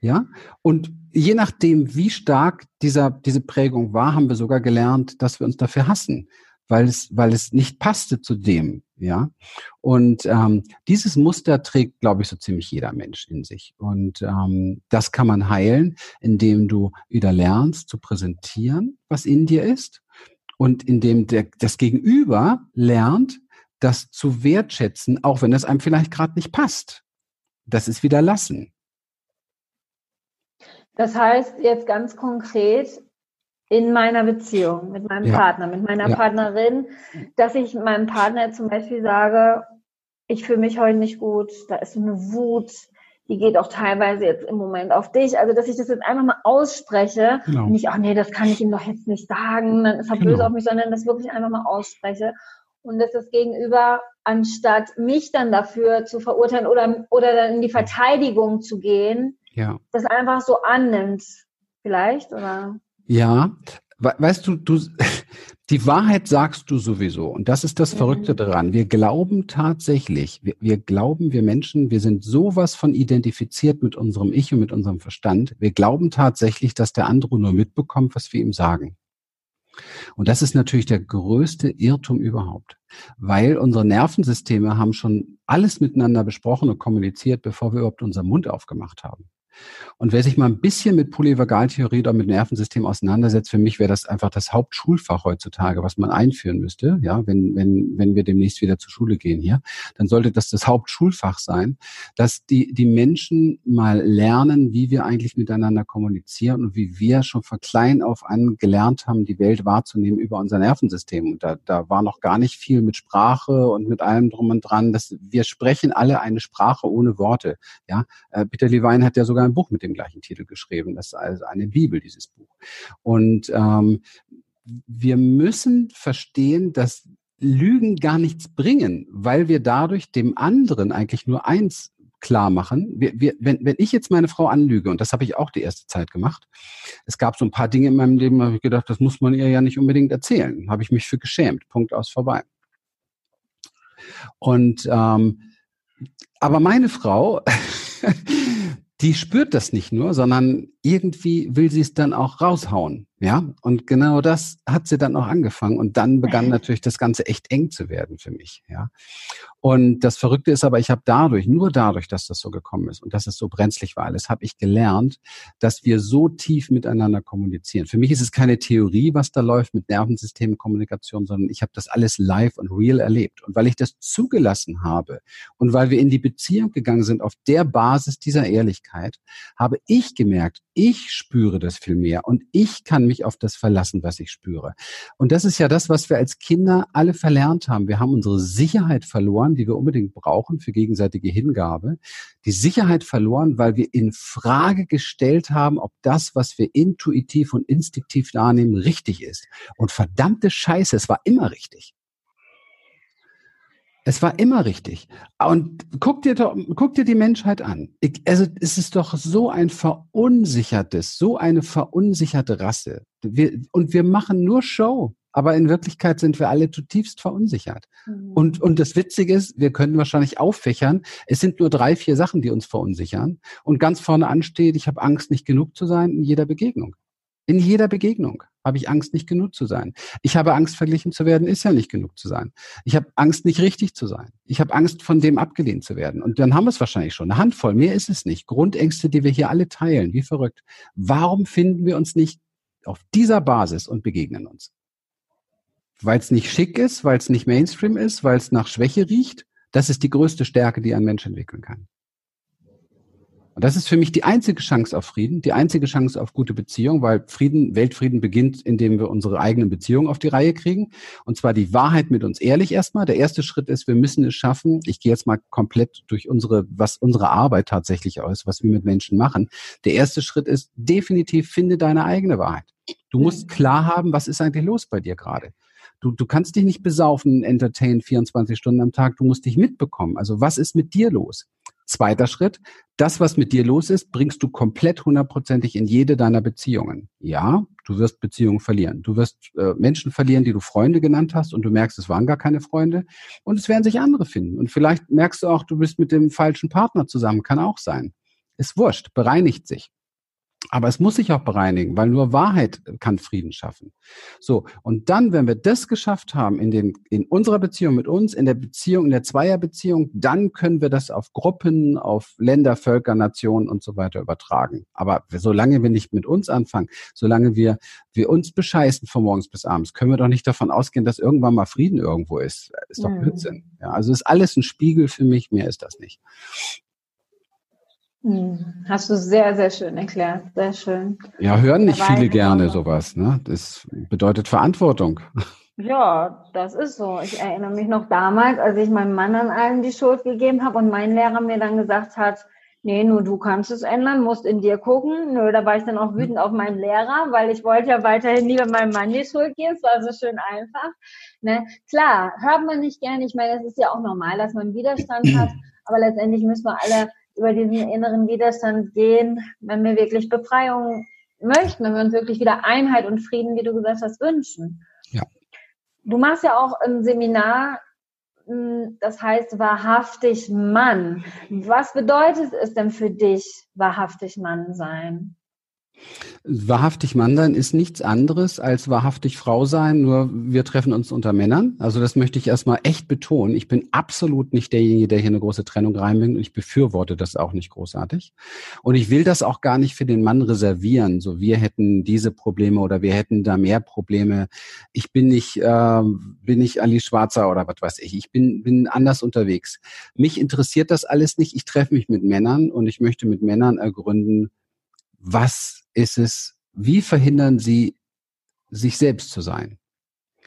ja, und je nachdem, wie stark dieser, diese Prägung war, haben wir sogar gelernt, dass wir uns dafür hassen, weil es, weil es nicht passte zu dem, ja. Und ähm, dieses Muster trägt, glaube ich, so ziemlich jeder Mensch in sich. Und ähm, das kann man heilen, indem du wieder lernst zu präsentieren, was in dir ist, und indem der, das Gegenüber lernt, das zu wertschätzen, auch wenn es einem vielleicht gerade nicht passt. Das ist wieder lassen. Das heißt jetzt ganz konkret in meiner Beziehung mit meinem ja. Partner, mit meiner ja. Partnerin, dass ich meinem Partner zum Beispiel sage, ich fühle mich heute nicht gut, da ist so eine Wut, die geht auch teilweise jetzt im Moment auf dich. Also, dass ich das jetzt einfach mal ausspreche. Genau. Nicht, ach nee, das kann ich ihm doch jetzt nicht sagen, dann ist er genau. böse auf mich, sondern das wirklich einfach mal ausspreche. Und dass das Gegenüber, anstatt mich dann dafür zu verurteilen oder, oder dann in die Verteidigung zu gehen, ja. das einfach so annimmt, vielleicht, oder? Ja, weißt du, du, (laughs) die Wahrheit sagst du sowieso. Und das ist das mhm. Verrückte daran. Wir glauben tatsächlich, wir, wir, glauben, wir Menschen, wir sind sowas von identifiziert mit unserem Ich und mit unserem Verstand. Wir glauben tatsächlich, dass der andere nur mitbekommt, was wir ihm sagen. Und das ist natürlich der größte Irrtum überhaupt, weil unsere Nervensysteme haben schon alles miteinander besprochen und kommuniziert, bevor wir überhaupt unseren Mund aufgemacht haben. Und wer sich mal ein bisschen mit Polyvagaltheorie oder mit Nervensystem auseinandersetzt, für mich wäre das einfach das Hauptschulfach heutzutage, was man einführen müsste. Ja, wenn, wenn, wenn wir demnächst wieder zur Schule gehen hier, dann sollte das das Hauptschulfach sein, dass die, die Menschen mal lernen, wie wir eigentlich miteinander kommunizieren und wie wir schon von klein auf an gelernt haben, die Welt wahrzunehmen über unser Nervensystem. Und da, da war noch gar nicht viel mit Sprache und mit allem drum und dran. dass wir sprechen alle eine Sprache ohne Worte. Ja, äh, Peter Levine hat ja sogar ein Buch mit dem gleichen Titel geschrieben. Das ist also eine Bibel, dieses Buch. Und ähm, wir müssen verstehen, dass Lügen gar nichts bringen, weil wir dadurch dem anderen eigentlich nur eins klar machen. Wir, wir, wenn, wenn ich jetzt meine Frau anlüge, und das habe ich auch die erste Zeit gemacht, es gab so ein paar Dinge in meinem Leben, habe ich gedacht, das muss man ihr ja nicht unbedingt erzählen. Habe ich mich für geschämt. Punkt aus vorbei. Und ähm, aber meine Frau (laughs) die spürt das nicht nur, sondern irgendwie will sie es dann auch raushauen. Ja, und genau das hat sie dann auch angefangen und dann begann natürlich das Ganze echt eng zu werden für mich. Ja, und das Verrückte ist aber, ich habe dadurch, nur dadurch, dass das so gekommen ist und dass es so brenzlig war alles, habe ich gelernt, dass wir so tief miteinander kommunizieren. Für mich ist es keine Theorie, was da läuft mit Nervensystemkommunikation, sondern ich habe das alles live und real erlebt. Und weil ich das zugelassen habe und weil wir in die Beziehung gegangen sind auf der Basis dieser Ehrlichkeit, habe ich gemerkt, ich spüre das viel mehr und ich kann mich auf das verlassen, was ich spüre. Und das ist ja das, was wir als Kinder alle verlernt haben. Wir haben unsere Sicherheit verloren, die wir unbedingt brauchen für gegenseitige Hingabe. Die Sicherheit verloren, weil wir in Frage gestellt haben, ob das, was wir intuitiv und instinktiv wahrnehmen, richtig ist. Und verdammte Scheiße, es war immer richtig. Es war immer richtig. Und guck dir doch, guck dir die Menschheit an. Ich, also es ist doch so ein verunsichertes, so eine verunsicherte Rasse. Wir, und wir machen nur Show. Aber in Wirklichkeit sind wir alle zutiefst verunsichert. Mhm. Und, und das Witzige ist, wir können wahrscheinlich auffächern, es sind nur drei, vier Sachen, die uns verunsichern. Und ganz vorne ansteht, ich habe Angst, nicht genug zu sein in jeder Begegnung. In jeder Begegnung habe ich Angst, nicht genug zu sein. Ich habe Angst, verglichen zu werden, ist ja nicht genug zu sein. Ich habe Angst, nicht richtig zu sein. Ich habe Angst, von dem abgelehnt zu werden. Und dann haben wir es wahrscheinlich schon. Eine Handvoll, mehr ist es nicht. Grundängste, die wir hier alle teilen, wie verrückt. Warum finden wir uns nicht auf dieser Basis und begegnen uns? Weil es nicht schick ist, weil es nicht Mainstream ist, weil es nach Schwäche riecht. Das ist die größte Stärke, die ein Mensch entwickeln kann. Und das ist für mich die einzige Chance auf Frieden, die einzige Chance auf gute Beziehung, weil Frieden, Weltfrieden beginnt, indem wir unsere eigenen Beziehungen auf die Reihe kriegen. Und zwar die Wahrheit mit uns ehrlich erstmal. Der erste Schritt ist, wir müssen es schaffen. Ich gehe jetzt mal komplett durch unsere, was unsere Arbeit tatsächlich ist, was wir mit Menschen machen. Der erste Schritt ist definitiv, finde deine eigene Wahrheit. Du musst klar haben, was ist eigentlich los bei dir gerade. Du, du kannst dich nicht besaufen, entertain 24 Stunden am Tag. Du musst dich mitbekommen. Also was ist mit dir los? Zweiter Schritt, das, was mit dir los ist, bringst du komplett hundertprozentig in jede deiner Beziehungen. Ja, du wirst Beziehungen verlieren. Du wirst äh, Menschen verlieren, die du Freunde genannt hast und du merkst, es waren gar keine Freunde und es werden sich andere finden. Und vielleicht merkst du auch, du bist mit dem falschen Partner zusammen. Kann auch sein. Ist wurscht, bereinigt sich. Aber es muss sich auch bereinigen, weil nur Wahrheit kann Frieden schaffen. So. Und dann, wenn wir das geschafft haben in den, in unserer Beziehung mit uns, in der Beziehung, in der Zweierbeziehung, dann können wir das auf Gruppen, auf Länder, Völker, Nationen und so weiter übertragen. Aber solange wir nicht mit uns anfangen, solange wir, wir uns bescheißen von morgens bis abends, können wir doch nicht davon ausgehen, dass irgendwann mal Frieden irgendwo ist. Ist doch mhm. Blödsinn. Ja, also ist alles ein Spiegel für mich, mehr ist das nicht. Hm, hast du sehr, sehr schön erklärt. Sehr schön. Ja, hören nicht viele gerne sowas. Ne? Das bedeutet Verantwortung. Ja, das ist so. Ich erinnere mich noch damals, als ich meinem Mann an allem die Schuld gegeben habe und mein Lehrer mir dann gesagt hat, nee, nur du kannst es ändern, musst in dir gucken. Nö, da war ich dann auch wütend auf meinen Lehrer, weil ich wollte ja weiterhin lieber meinem Mann die Schuld geben. Es war so schön einfach. Ne? Klar, hört man nicht gerne. Ich meine, es ist ja auch normal, dass man Widerstand hat. Aber letztendlich müssen wir alle über diesen inneren Widerstand gehen, wenn wir wirklich Befreiung möchten, wenn wir uns wirklich wieder Einheit und Frieden, wie du gesagt hast, wünschen. Ja. Du machst ja auch ein Seminar, hm, das heißt wahrhaftig Mann. Was bedeutet es denn für dich, wahrhaftig Mann sein? Wahrhaftig Mann sein ist nichts anderes als wahrhaftig Frau sein, nur wir treffen uns unter Männern. Also das möchte ich erstmal echt betonen. Ich bin absolut nicht derjenige, der hier eine große Trennung reinbringt und ich befürworte das auch nicht großartig. Und ich will das auch gar nicht für den Mann reservieren. So wir hätten diese Probleme oder wir hätten da mehr Probleme. Ich bin nicht, äh, bin nicht Ali Schwarzer oder was weiß ich. Ich bin, bin anders unterwegs. Mich interessiert das alles nicht. Ich treffe mich mit Männern und ich möchte mit Männern ergründen, was ist es, wie verhindern Sie, sich selbst zu sein?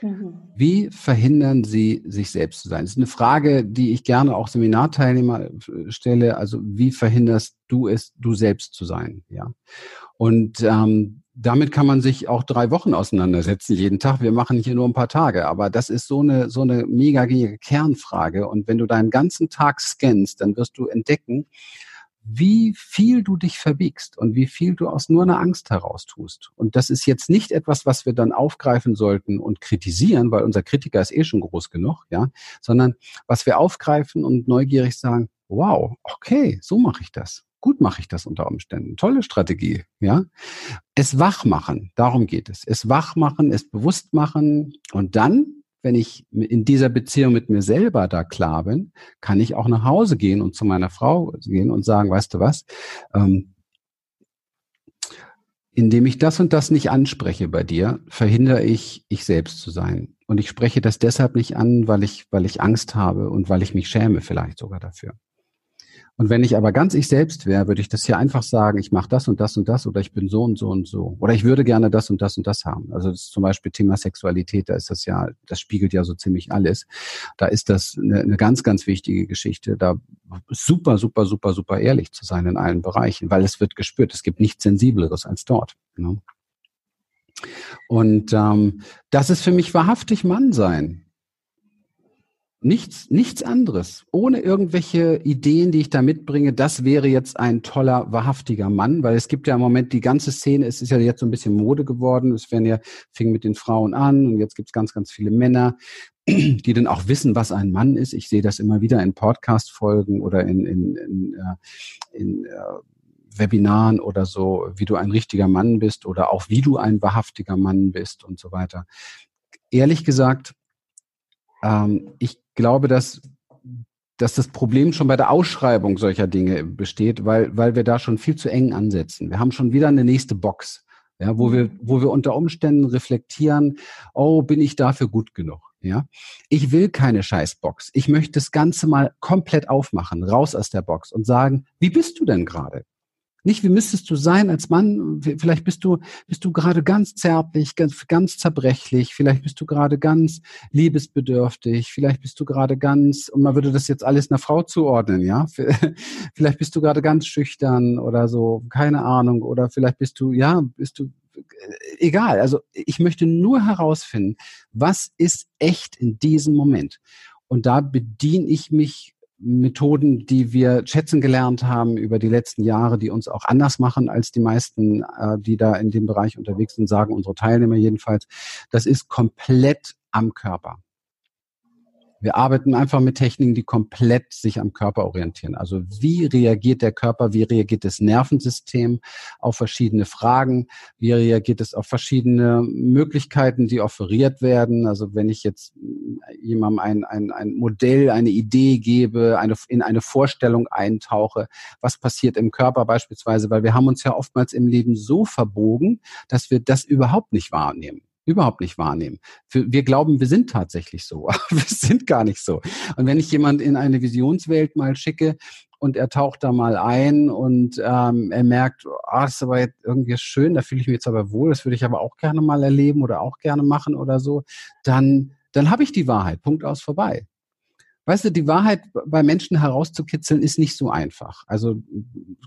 Mhm. Wie verhindern Sie, sich selbst zu sein? Das ist eine Frage, die ich gerne auch Seminarteilnehmer äh, stelle. Also wie verhinderst du es, du selbst zu sein? Ja. Und ähm, damit kann man sich auch drei Wochen auseinandersetzen, jeden Tag. Wir machen hier nur ein paar Tage, aber das ist so eine, so eine mega Kernfrage. Und wenn du deinen ganzen Tag scannst, dann wirst du entdecken, wie viel du dich verbiegst und wie viel du aus nur einer Angst heraus tust. Und das ist jetzt nicht etwas, was wir dann aufgreifen sollten und kritisieren, weil unser Kritiker ist eh schon groß genug, ja, sondern was wir aufgreifen und neugierig sagen, wow, okay, so mache ich das. Gut mache ich das unter Umständen. Tolle Strategie, ja. Es wach machen, darum geht es. Es wach machen, es bewusst machen und dann wenn ich in dieser Beziehung mit mir selber da klar bin, kann ich auch nach Hause gehen und zu meiner Frau gehen und sagen, weißt du was, ähm, indem ich das und das nicht anspreche bei dir, verhindere ich, ich selbst zu sein. Und ich spreche das deshalb nicht an, weil ich, weil ich Angst habe und weil ich mich schäme vielleicht sogar dafür. Und wenn ich aber ganz ich selbst wäre, würde ich das hier einfach sagen, ich mache das und das und das oder ich bin so und so und so. Oder ich würde gerne das und das und das haben. Also das zum Beispiel Thema Sexualität, da ist das ja, das spiegelt ja so ziemlich alles. Da ist das eine, eine ganz, ganz wichtige Geschichte, da super, super, super, super ehrlich zu sein in allen Bereichen, weil es wird gespürt. Es gibt nichts Sensibleres als dort. Ne? Und ähm, das ist für mich wahrhaftig Mann sein. Nichts, nichts anderes. Ohne irgendwelche Ideen, die ich da mitbringe, das wäre jetzt ein toller, wahrhaftiger Mann, weil es gibt ja im Moment die ganze Szene, es ist ja jetzt so ein bisschen Mode geworden. Es werden ja, fing mit den Frauen an und jetzt gibt's ganz, ganz viele Männer, (clears throat) die dann auch wissen, was ein Mann ist. Ich sehe das immer wieder in Podcast-Folgen oder in, in, in, äh, in äh, Webinaren oder so, wie du ein richtiger Mann bist oder auch wie du ein wahrhaftiger Mann bist und so weiter. Ehrlich gesagt, ähm, ich glaube, dass dass das Problem schon bei der Ausschreibung solcher Dinge besteht, weil, weil wir da schon viel zu eng ansetzen. Wir haben schon wieder eine nächste Box, ja, wo wir, wo wir unter Umständen reflektieren, oh, bin ich dafür gut genug? Ja, ich will keine Scheißbox. Ich möchte das Ganze mal komplett aufmachen, raus aus der Box und sagen, wie bist du denn gerade? Nicht, wie müsstest du sein als Mann? Vielleicht bist du, bist du gerade ganz zärtlich, ganz, ganz zerbrechlich. Vielleicht bist du gerade ganz liebesbedürftig. Vielleicht bist du gerade ganz, und man würde das jetzt alles einer Frau zuordnen, ja? (laughs) Vielleicht bist du gerade ganz schüchtern oder so, keine Ahnung. Oder vielleicht bist du, ja, bist du egal. Also ich möchte nur herausfinden, was ist echt in diesem Moment. Und da bediene ich mich Methoden, die wir schätzen gelernt haben über die letzten Jahre, die uns auch anders machen als die meisten, äh, die da in dem Bereich unterwegs sind, sagen unsere Teilnehmer jedenfalls. Das ist komplett am Körper. Wir arbeiten einfach mit Techniken, die komplett sich am Körper orientieren. Also wie reagiert der Körper, wie reagiert das Nervensystem auf verschiedene Fragen, wie reagiert es auf verschiedene Möglichkeiten, die offeriert werden. Also wenn ich jetzt jemandem ein, ein, ein Modell, eine Idee gebe, eine, in eine Vorstellung eintauche, was passiert im Körper beispielsweise, weil wir haben uns ja oftmals im Leben so verbogen, dass wir das überhaupt nicht wahrnehmen überhaupt nicht wahrnehmen. Wir glauben, wir sind tatsächlich so, (laughs) aber wir sind gar nicht so. Und wenn ich jemand in eine Visionswelt mal schicke und er taucht da mal ein und ähm, er merkt, ah, das ist aber jetzt irgendwie schön, da fühle ich mich jetzt aber wohl, das würde ich aber auch gerne mal erleben oder auch gerne machen oder so, dann, dann habe ich die Wahrheit. Punkt aus vorbei. Weißt du, die Wahrheit bei Menschen herauszukitzeln ist nicht so einfach. Also,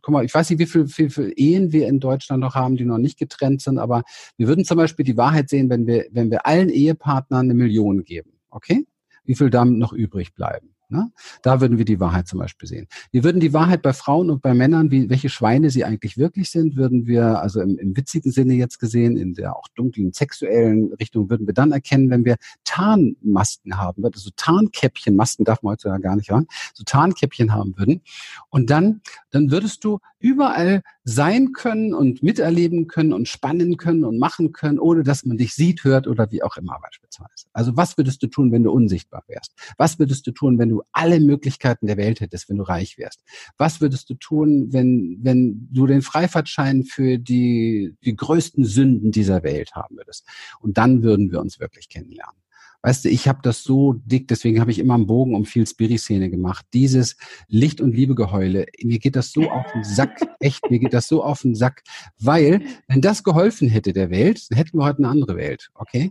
guck mal, ich weiß nicht, wie viele viel, viel Ehen wir in Deutschland noch haben, die noch nicht getrennt sind, aber wir würden zum Beispiel die Wahrheit sehen, wenn wir, wenn wir allen Ehepartnern eine Million geben. Okay? Wie viel damit noch übrig bleiben? Ne? Da würden wir die Wahrheit zum Beispiel sehen. Wir würden die Wahrheit bei Frauen und bei Männern, wie, welche Schweine sie eigentlich wirklich sind, würden wir, also im, im witzigen Sinne jetzt gesehen, in der auch dunklen sexuellen Richtung, würden wir dann erkennen, wenn wir Tarnmasken haben, also Tarnkäppchen, Masken darf man heutzutage gar nicht haben, so Tarnkäppchen haben würden. Und dann, dann würdest du überall sein können und miterleben können und spannen können und machen können, ohne dass man dich sieht, hört oder wie auch immer beispielsweise. Also was würdest du tun, wenn du unsichtbar wärst? Was würdest du tun, wenn du alle Möglichkeiten der Welt hättest, wenn du reich wärst? Was würdest du tun, wenn, wenn du den Freifahrtschein für die, die größten Sünden dieser Welt haben würdest? Und dann würden wir uns wirklich kennenlernen. Weißt du, ich habe das so dick, deswegen habe ich immer einen Bogen um viel Spiri-Szene gemacht. Dieses Licht- und Liebegeheule, mir geht das so auf den Sack, (laughs) echt, mir geht das so auf den Sack, weil, wenn das geholfen hätte der Welt, dann hätten wir heute eine andere Welt, okay?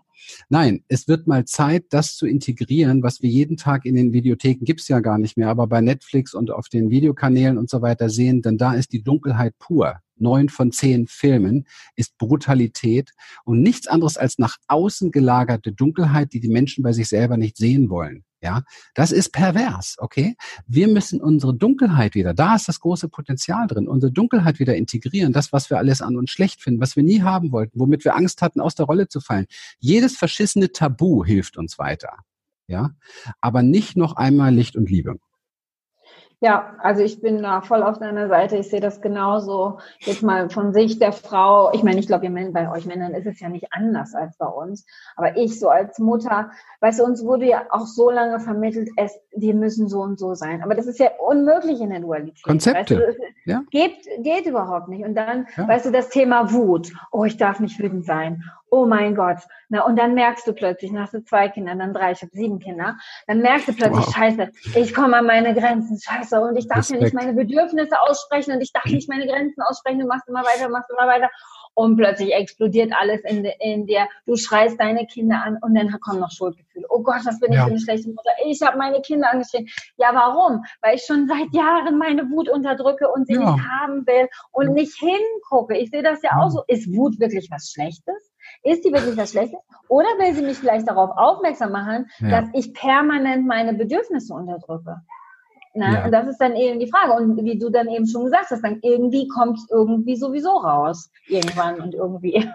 Nein, es wird mal Zeit, das zu integrieren, was wir jeden Tag in den Videotheken gibt's ja gar nicht mehr, aber bei Netflix und auf den Videokanälen und so weiter sehen, denn da ist die Dunkelheit pur neun von zehn Filmen ist Brutalität und nichts anderes als nach außen gelagerte Dunkelheit, die die Menschen bei sich selber nicht sehen wollen. Ja, das ist pervers, okay? Wir müssen unsere Dunkelheit wieder, da ist das große Potenzial drin, unsere Dunkelheit wieder integrieren, das, was wir alles an uns schlecht finden, was wir nie haben wollten, womit wir Angst hatten, aus der Rolle zu fallen. Jedes verschissene Tabu hilft uns weiter. Ja, aber nicht noch einmal Licht und Liebe. Ja, also ich bin da voll auf deiner Seite. Ich sehe das genauso. Jetzt mal von Sicht der Frau. Ich meine, ich glaube, bei euch Männern ist es ja nicht anders als bei uns. Aber ich so als Mutter, weißt du, uns wurde ja auch so lange vermittelt, es, wir müssen so und so sein. Aber das ist ja unmöglich in der Dualität. Konzepte. Weißt du, ja. geht, geht überhaupt nicht. Und dann, ja. weißt du, das Thema Wut. Oh, ich darf nicht wütend sein oh mein Gott. Na, und dann merkst du plötzlich, nach so zwei Kindern, dann drei, ich habe sieben Kinder, dann merkst du plötzlich, wow. scheiße, ich komme an meine Grenzen, scheiße, und ich darf mir nicht meine Bedürfnisse aussprechen und ich darf nicht meine Grenzen aussprechen, du machst immer weiter, machst immer weiter. Und plötzlich explodiert alles in, in dir. Du schreist deine Kinder an und dann kommen noch Schuldgefühle. Oh Gott, was bin ich ja. für eine schlechte Mutter? Ich habe meine Kinder angeschrien. Ja, warum? Weil ich schon seit Jahren meine Wut unterdrücke und sie ja. nicht haben will und nicht hingucke. Ich sehe das ja auch so. Ist Wut wirklich was Schlechtes? Ist die wirklich was Schlechtes? Oder will sie mich vielleicht darauf aufmerksam machen, ja. dass ich permanent meine Bedürfnisse unterdrücke? Na, ja. Und das ist dann eben die Frage. Und wie du dann eben schon gesagt hast, dann irgendwie kommt es irgendwie sowieso raus. Irgendwann und irgendwie.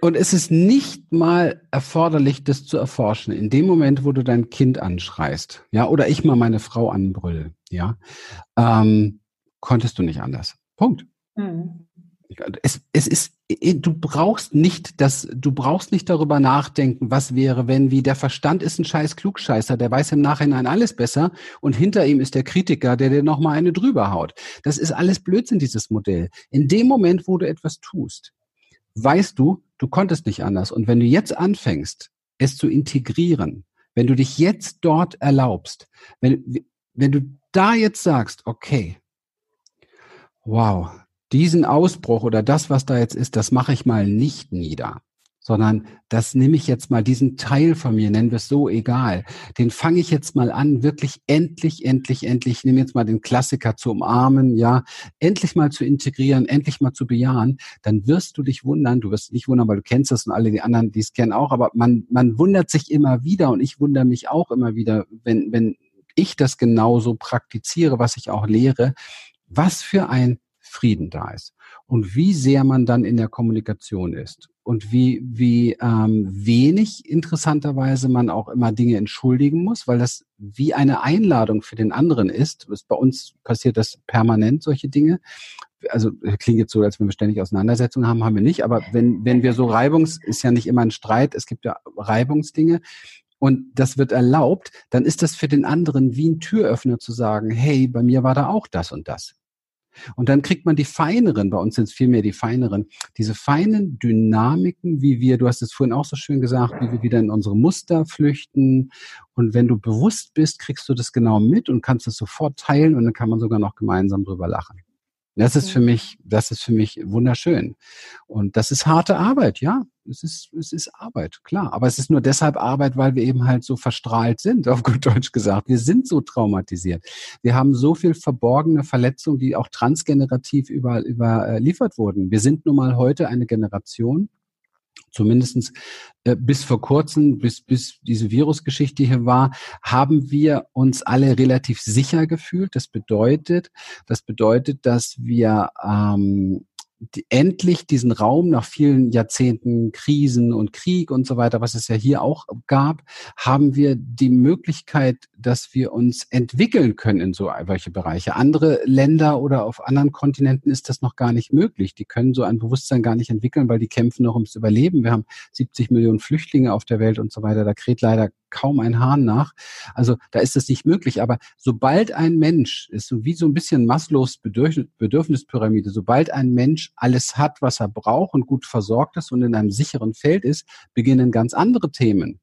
Und es ist nicht mal erforderlich, das zu erforschen. In dem Moment, wo du dein Kind anschreist, ja, oder ich mal meine Frau anbrülle, ja, ähm, konntest du nicht anders. Punkt. Mhm es, es ist, du brauchst nicht das, du brauchst nicht darüber nachdenken, was wäre, wenn, wie der Verstand ist ein scheiß Klugscheißer, der weiß im Nachhinein alles besser und hinter ihm ist der Kritiker, der dir nochmal eine drüber haut. Das ist alles Blödsinn, dieses Modell. In dem Moment, wo du etwas tust, weißt du, du konntest nicht anders. Und wenn du jetzt anfängst, es zu integrieren, wenn du dich jetzt dort erlaubst, wenn, wenn du da jetzt sagst, okay, wow, diesen Ausbruch oder das, was da jetzt ist, das mache ich mal nicht nieder. sondern das nehme ich jetzt mal, diesen Teil von mir, nennen wir es so, egal, den fange ich jetzt mal an, wirklich endlich, endlich, endlich, ich nehme jetzt mal den Klassiker zu umarmen, ja, endlich mal zu integrieren, endlich mal zu bejahen, dann wirst du dich wundern, du wirst nicht wundern, weil du kennst das und alle die anderen, die es kennen auch, aber man, man wundert sich immer wieder und ich wundere mich auch immer wieder, wenn, wenn ich das genauso praktiziere, was ich auch lehre, was für ein Frieden da ist und wie sehr man dann in der Kommunikation ist und wie, wie ähm, wenig interessanterweise man auch immer Dinge entschuldigen muss, weil das wie eine Einladung für den anderen ist. Bei uns passiert das permanent, solche Dinge. Also klingt jetzt so, als wenn wir ständig Auseinandersetzungen haben, haben wir nicht. Aber wenn, wenn wir so Reibungs, ist ja nicht immer ein Streit, es gibt ja Reibungsdinge. Und das wird erlaubt, dann ist das für den anderen wie ein Türöffner zu sagen, hey, bei mir war da auch das und das. Und dann kriegt man die feineren, bei uns sind es vielmehr die feineren, diese feinen Dynamiken, wie wir, du hast es vorhin auch so schön gesagt, wie wir wieder in unsere Muster flüchten. Und wenn du bewusst bist, kriegst du das genau mit und kannst es sofort teilen und dann kann man sogar noch gemeinsam drüber lachen. Das ist für mich, das ist für mich wunderschön. Und das ist harte Arbeit, ja. Es ist, es ist Arbeit, klar. Aber es ist nur deshalb Arbeit, weil wir eben halt so verstrahlt sind, (laughs) auf gut Deutsch gesagt. Wir sind so traumatisiert. Wir haben so viel verborgene Verletzungen, die auch transgenerativ über, überliefert wurden. Wir sind nun mal heute eine Generation, zumindestens äh, bis vor kurzem, bis, bis diese Virusgeschichte hier war, haben wir uns alle relativ sicher gefühlt. Das bedeutet, das bedeutet, dass wir ähm, endlich diesen Raum nach vielen Jahrzehnten Krisen und Krieg und so weiter, was es ja hier auch gab, haben wir die Möglichkeit, dass wir uns entwickeln können in so welche Bereiche. Andere Länder oder auf anderen Kontinenten ist das noch gar nicht möglich. Die können so ein Bewusstsein gar nicht entwickeln, weil die kämpfen noch ums Überleben. Wir haben 70 Millionen Flüchtlinge auf der Welt und so weiter. Da kräht leider kaum ein Hahn nach. Also da ist es nicht möglich. Aber sobald ein Mensch, ist so wie so ein bisschen Maslows Bedürfnispyramide, sobald ein Mensch alles hat, was er braucht und gut versorgt ist und in einem sicheren Feld ist, beginnen ganz andere Themen.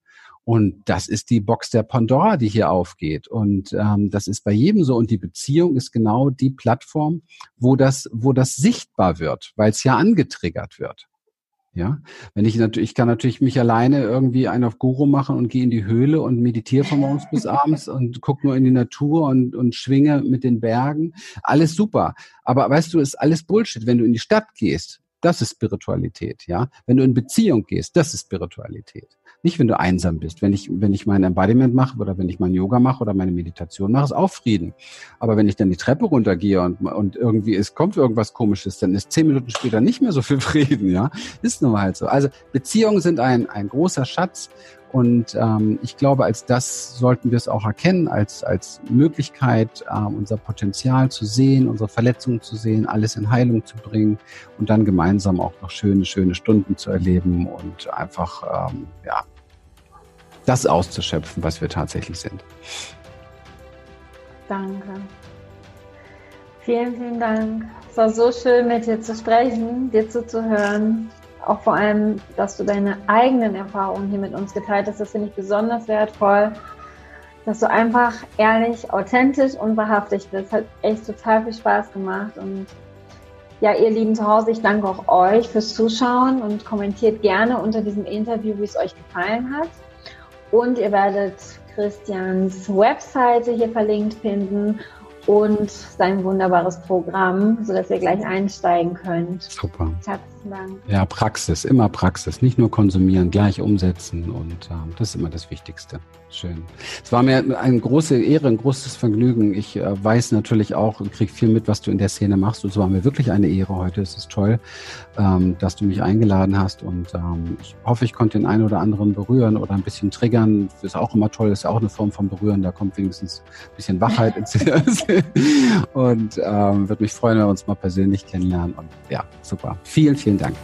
Und das ist die Box der Pandora, die hier aufgeht. Und ähm, das ist bei jedem so. Und die Beziehung ist genau die Plattform, wo das, wo das sichtbar wird, weil es ja angetriggert wird. Ja, wenn ich natürlich, ich kann natürlich mich alleine irgendwie einen auf Guru machen und gehe in die Höhle und meditiere von morgens bis (laughs) abends und gucke nur in die Natur und, und schwinge mit den Bergen. Alles super. Aber weißt du, ist alles Bullshit. Wenn du in die Stadt gehst, das ist Spiritualität, ja. Wenn du in Beziehung gehst, das ist Spiritualität. Nicht, wenn du einsam bist. Wenn ich, wenn ich mein Embodiment mache oder wenn ich mein Yoga mache oder meine Meditation mache, ist auch Frieden. Aber wenn ich dann die Treppe runtergehe und, und irgendwie es kommt irgendwas Komisches, dann ist zehn Minuten später nicht mehr so viel (laughs) Frieden, ja. Ist nun mal halt so. Also Beziehungen sind ein, ein großer Schatz und ähm, ich glaube, als das sollten wir es auch erkennen, als, als Möglichkeit, ähm, unser Potenzial zu sehen, unsere Verletzungen zu sehen, alles in Heilung zu bringen und dann gemeinsam auch noch schöne, schöne Stunden zu erleben und einfach, ähm, ja, das auszuschöpfen, was wir tatsächlich sind. Danke. Vielen, vielen Dank. Es war so schön, mit dir zu sprechen, dir zuzuhören auch vor allem, dass du deine eigenen Erfahrungen hier mit uns geteilt hast. Das finde ich besonders wertvoll, dass du einfach ehrlich, authentisch und wahrhaftig bist. Hat echt total viel Spaß gemacht. Und ja, ihr Lieben zu Hause, ich danke auch euch fürs Zuschauen und kommentiert gerne unter diesem Interview, wie es euch gefallen hat. Und ihr werdet Christians Webseite hier verlinkt finden und sein wunderbares Programm, sodass ihr gleich einsteigen könnt. Super. Herzlichen Dank. Ja, Praxis, immer Praxis. Nicht nur konsumieren, gleich umsetzen und ähm, das ist immer das Wichtigste. Schön. Es war mir eine große Ehre, ein großes Vergnügen. Ich äh, weiß natürlich auch und kriege viel mit, was du in der Szene machst. Und es war mir wirklich eine Ehre heute. Es ist toll, ähm, dass du mich eingeladen hast. Und ähm, ich hoffe, ich konnte den einen oder anderen berühren oder ein bisschen triggern. Ist auch immer toll. Ist auch eine Form von Berühren. Da kommt wenigstens ein bisschen Wachheit ins (laughs) Und ähm, würde mich freuen, wenn wir uns mal persönlich kennenlernen. Und ja, super. Vielen, vielen Dank.